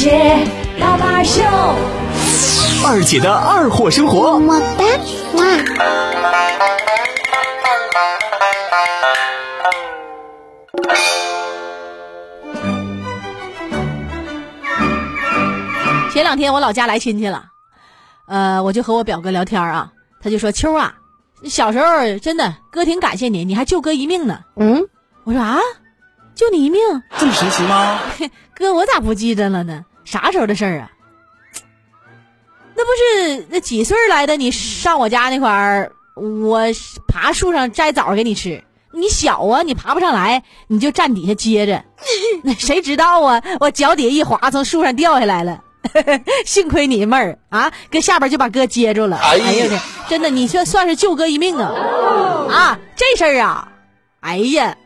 姐秀，二姐的二货生活。么哒哇。前两天我老家来亲戚了，呃，我就和我表哥聊天啊，他就说：“秋啊，小时候真的哥挺感谢你，你还救哥一命呢。”嗯，我说啊，救你一命，这么神奇吗？哥我咋不记得了呢？啥时候的事儿啊？那不是那几岁来的？你上我家那块儿，我爬树上摘枣给你吃。你小啊，你爬不上来，你就站底下接着。那 谁知道啊？我脚底下一滑，从树上掉下来了。幸亏你妹儿啊，搁下边就把哥接住了。哎呀真的，你算算是救哥一命啊！啊，这事儿啊，哎呀，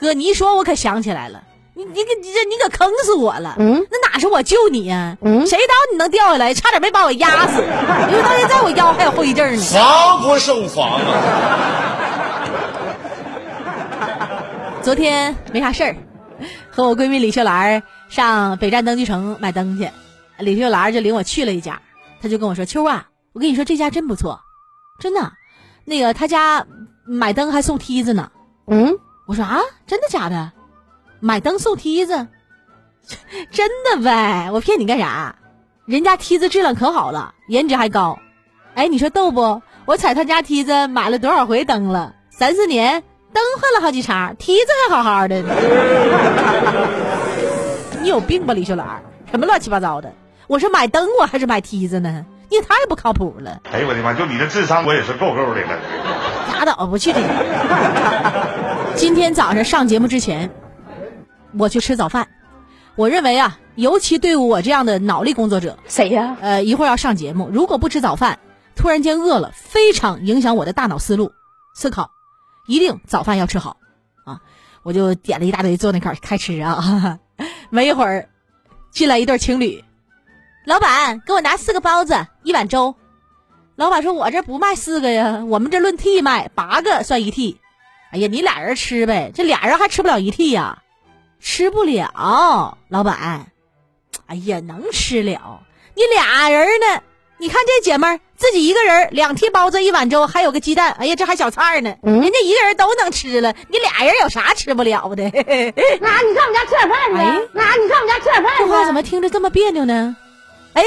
哥，你一说，我可想起来了。你你可你这你可坑死我了！嗯，那哪是我救你呀、嗯谁道你能掉下来？差点没把我压死，因为到现在我腰还有后遗症呢。防不胜防啊！昨天没啥事儿，和我闺蜜李秀兰上北站灯具城买灯去，李秀兰就领我去了一家，她就跟我说：“秋啊，我跟你说这家真不错，真的，那个他家买灯还送梯子呢。”嗯，我说啊，真的假的？买灯送梯子，真的呗？我骗你干啥？人家梯子质量可好了，颜值还高。哎，你说逗不？我踩他家梯子买了多少回灯了？三四年，灯换了好几茬，梯子还好好的呢。你有病吧，李秀兰？什么乱七八糟的？我是买灯，我还是买梯子呢？你也太不靠谱了！哎呦我的妈！就你这智商，我也是够够的了。拉倒，不去这个。今天早上上节目之前，我去吃早饭。我认为啊，尤其对我这样的脑力工作者，谁呀？呃，一会儿要上节目，如果不吃早饭，突然间饿了，非常影响我的大脑思路思考，一定早饭要吃好啊！我就点了一大堆，坐那块儿开吃啊。没一会儿，进来一对情侣，老板给我拿四个包子，一碗粥。老板说：“我这不卖四个呀，我们这论屉卖，八个算一屉。”哎呀，你俩人吃呗，这俩人还吃不了一屉呀，吃不了，老板。哎呀，能吃了，你俩人呢？你看这姐们儿自己一个人，两屉包子，一碗粥，还有个鸡蛋。哎呀，这还小菜呢，嗯人家一个人都能吃了，你俩人有啥吃不了的？那你上我们家吃点饭哎去。那你上我们家吃点饭去。这话怎么听着这么别扭呢？哎，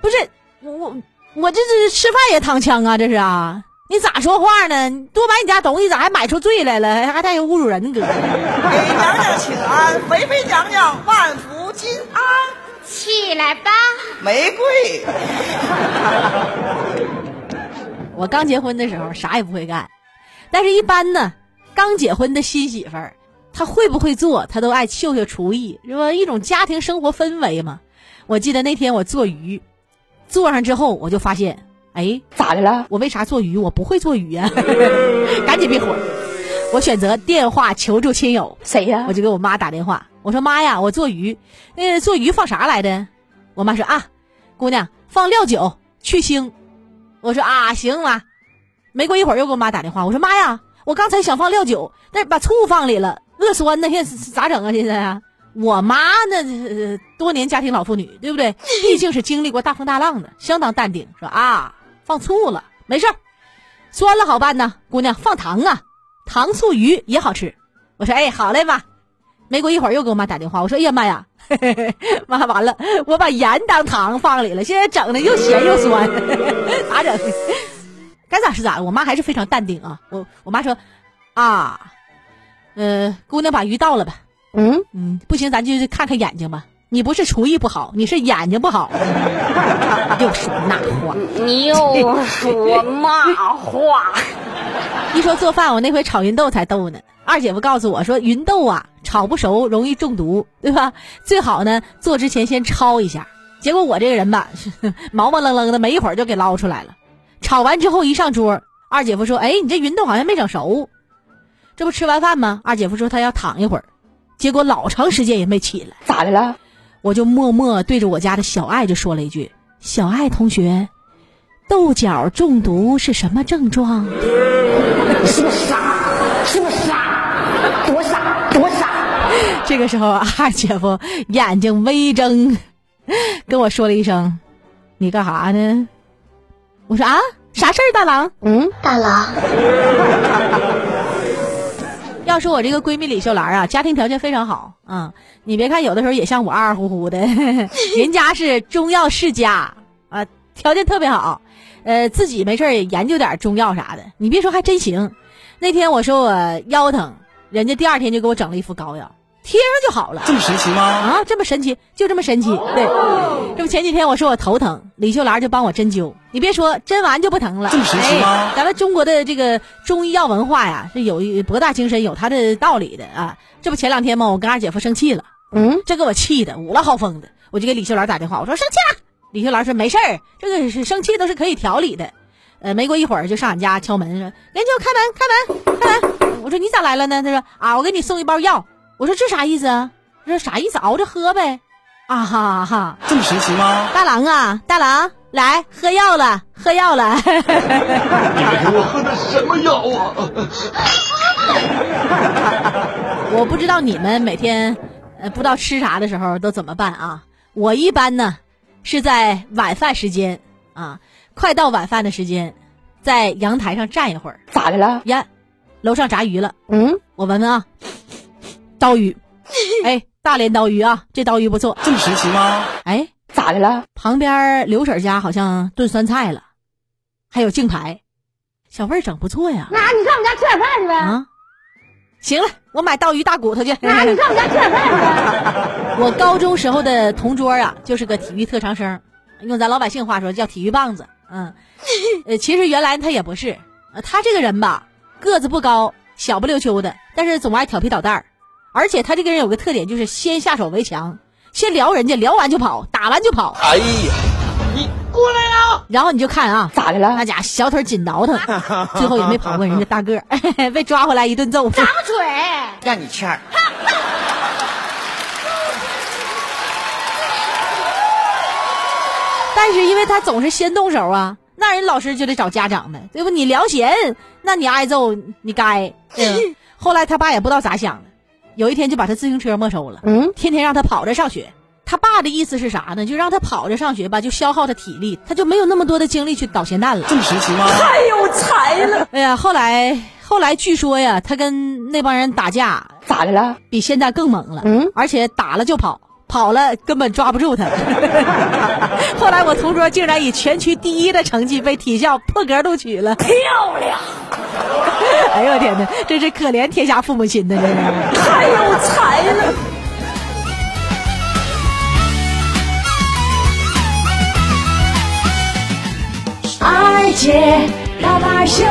不是我我我这是吃饭也躺枪啊，这是啊？你咋说话呢？你多买你家东西，咋还买出罪来了？还还带有侮辱人格？给娘娘请安，肥肥娘娘万福金安，起来吧。玫瑰。我刚结婚的时候啥也不会干，但是一般呢，刚结婚的新媳妇儿，她会不会做，她都爱秀秀厨艺，是吧？一种家庭生活氛围嘛。我记得那天我做鱼，做上之后我就发现，哎，咋的了？我为啥做鱼？我不会做鱼呀、赶紧别火！我选择电话求助亲友，谁呀我？就给我妈打电话，我说妈呀，我做鱼，呃，做鱼放啥来的？我妈说啊，姑娘放料酒去腥。我说啊，行妈。没过一会儿又给我妈打电话，我说妈呀，我刚才想放料酒，但是把醋放里了，恶酸呢，现在咋整啊？现在啊，我妈那、呃多年家庭老妇女，对不对？毕竟是经历过大风大浪的，相当淡定，说啊，放醋了，没事儿，酸了好办呐，姑娘放糖啊，糖醋鱼也好吃。我说哎，好嘞妈。没过一会儿又给我妈打电话，我说哎呀妈呀，妈完了，我把盐当糖放里了，现在整的又咸又酸，咋整？该咋是咋，我妈还是非常淡定啊。我我妈说啊，呃，姑娘把鱼倒了吧，嗯，嗯，不行，咱就看看眼睛吧。你不是厨艺不好，你是眼睛不好。又说那话，你又说那话？一说做饭，我那回炒芸豆才逗呢。二姐夫告诉我说，芸豆啊，炒不熟容易中毒，对吧？最好呢，做之前先焯一下。结果我这个人吧，毛毛愣愣的，没一会儿就给捞出来了。炒完之后一上桌，二姐夫说：“哎，你这芸豆好像没整熟。”这不吃完饭吗？二姐夫说他要躺一会儿，结果老长时间也没起来。咋的了？我就默默对着我家的小爱就说了一句：“小爱同学，豆角中毒是什么症状？”是不是傻？是不是傻？多傻多傻！这个时候，二姐夫眼睛微睁，跟我说了一声：“你干啥呢？”我说：“啊，啥事儿，大郎？”嗯，大郎，要说我这个闺蜜李秀兰啊，家庭条件非常好啊、你别看有的时候也像我二二乎乎的，人家是中药世家啊，条件特别好，呃，自己没事也研究点中药啥的。你别说，还真行。那天我说我腰疼，人家第二天就给我整了一副膏药，贴上就好了。这么神奇吗？啊，这么神奇，就这么神奇。对，这不前几天我说我头疼，李秀兰就帮我针灸。你别说，针完就不疼了。这么神奇吗哎咱们中国的这个中医药文化呀，是有一博大精深，有它的道理的啊。这不前两天嘛，我跟二姐夫生气了，嗯，这给我气的五了好风的，我就给李秀兰打电话，我说生气了。李秀兰说没事儿，这个是生气都是可以调理的。呃，没过一会儿就上俺家敲门说：“连舅开门，开门，开门。”我说：“你咋来了呢？”他说：“啊，我给你送一包药。”我说：“这啥意思啊？”他说：“啥意思？熬着喝呗。”啊哈哈！这么神奇吗？大郎啊，大郎，来喝药了，喝药了。你给我喝的什么药啊？我不知道你们每天呃不知道吃啥的时候都怎么办啊？我一般呢是在晚饭时间啊，快到晚饭的时间，在阳台上站一会儿。咋的了？呀，楼上炸鱼了，嗯，我闻闻啊，刀鱼，哎，大连刀鱼啊，这刀鱼不错。这么神奇吗？哎，咋的了？旁边刘婶家好像炖酸菜了，还有净排，小味儿整不错呀。那你上我们家吃点饭去呗。啊，行了，我买刀鱼大骨头去。那你上我们家吃点饭去呗。我高中时候的同桌啊，就是个体育特长生，用咱老百姓话说叫体育棒子。嗯，呃，其实原来他也不是，呃，他这个人吧，个子不高，小不溜秋的，但是总爱调皮捣蛋儿，而且他这个人有个特点，就是先下手为强，先撩人家，撩完就跑，打完就跑，哎呀，你过来呀！然后你就看啊，咋的了那？家伙小腿紧倒腾，最后也没跑过人家大个儿，被抓回来一顿揍。张嘴。让你欠儿。但是因为他总是先动手啊，那人老师就得找家长呗，对不？你撩闲，那你挨揍，你该。嗯后来他爸也不知道咋想的，有一天就把他自行车没收了，嗯，天天让他跑着上学。他爸的意思是啥呢？就让他跑着上学吧，就消耗他体力，他就没有那么多的精力去捣咸蛋了。这么神奇吗？太有才了！哎呀，后来后来据说呀，他跟那帮人打架，咋的了？比现在更猛了，嗯而且打了就跑，跑了根本抓不住他。后来我同桌竟然以全区第一的成绩被体校破格录取了，漂亮！哎呦我天哪，真是可怜天下父母心呐，这是。太有才了！二姐，大把秀，